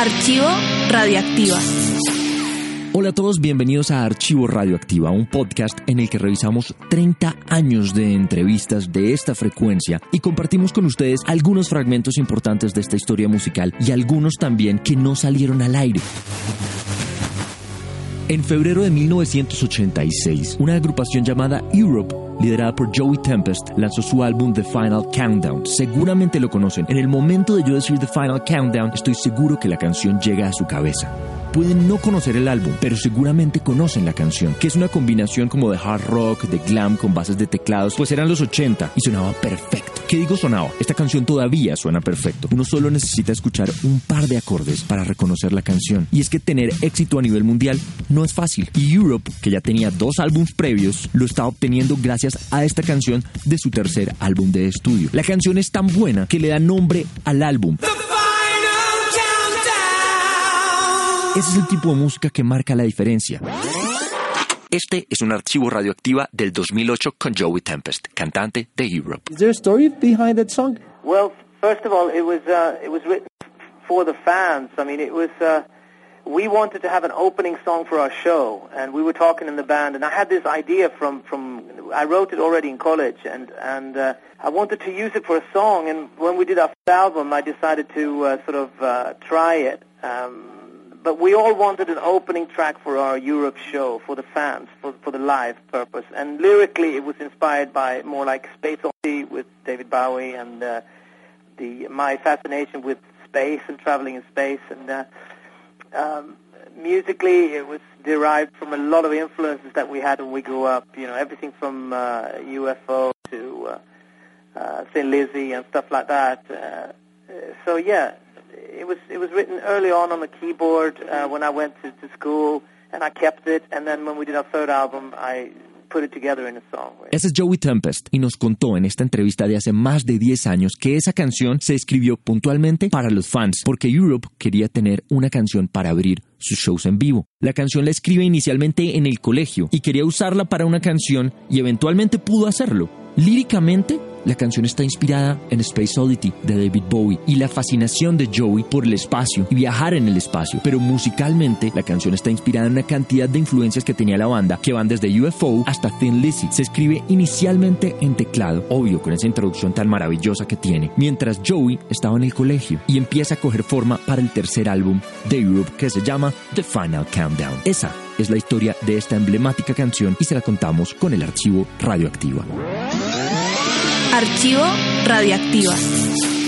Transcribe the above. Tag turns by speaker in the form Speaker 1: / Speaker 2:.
Speaker 1: Archivo Radioactiva.
Speaker 2: Hola a todos, bienvenidos a Archivo Radioactiva, un podcast en el que revisamos 30 años de entrevistas de esta frecuencia y compartimos con ustedes algunos fragmentos importantes de esta historia musical y algunos también que no salieron al aire. En febrero de 1986, una agrupación llamada Europe, liderada por Joey Tempest, lanzó su álbum The Final Countdown. Seguramente lo conocen. En el momento de yo decir The Final Countdown, estoy seguro que la canción llega a su cabeza pueden no conocer el álbum, pero seguramente conocen la canción, que es una combinación como de hard rock, de glam con bases de teclados, pues eran los 80 y sonaba perfecto. ¿Qué digo sonaba? Esta canción todavía suena perfecto. Uno solo necesita escuchar un par de acordes para reconocer la canción. Y es que tener éxito a nivel mundial no es fácil. Y Europe, que ya tenía dos álbums previos, lo está obteniendo gracias a esta canción de su tercer álbum de estudio. La canción es tan buena que le da nombre al álbum. Ese es el tipo de música que marca la diferencia. Este es un archivo radioactiva del 2008 con Joey Tempest, cantante de Europe.
Speaker 3: Is there a story behind that song?
Speaker 4: Well, first of all, it was uh, it was written for the fans. I mean, it was uh, we wanted to have an opening song for our show, and we were talking in the band, and I had this idea from from I wrote it already in college, and and uh, I wanted to use it for a song. And when we did our first album, I decided to uh, sort of uh, try it. Um, but we all wanted an opening track for our Europe show for the fans, for, for the live purpose. And lyrically, it was inspired by more like Space Odyssey with David Bowie and uh, the my fascination with space and traveling in space. And uh, um, musically, it was derived from a lot of influences that we had when we grew up. You know, everything from uh, UFO to uh, uh, Thin Lizzy and stuff like that. Uh, so yeah, it was it was written early on on the keyboard uh, when I went to, to school, and I kept it. And then when we did our third album, I put it together in a song.
Speaker 2: Ese es Joey Tempest y nos contó en esta entrevista de hace más de 10 años que esa canción se escribió puntualmente para los fans porque Europe quería tener una canción para abrir sus shows en vivo. La canción la escribe inicialmente en el colegio y quería usarla para una canción y eventualmente pudo hacerlo. Líricamente, la canción está inspirada en Space Oddity de David Bowie y la fascinación de Joey por el espacio y viajar en el espacio. Pero musicalmente, la canción está inspirada en una cantidad de influencias que tenía la banda, que van desde UFO hasta Thin Lizzy. Se escribe inicialmente en teclado, obvio, con esa introducción tan maravillosa que tiene, mientras Joey estaba en el colegio y empieza a coger forma para el tercer álbum de Europe que se llama The Final Countdown. Esa es la historia de esta emblemática canción y se la contamos con el archivo radioactivo.
Speaker 1: Archivo Radioactiva.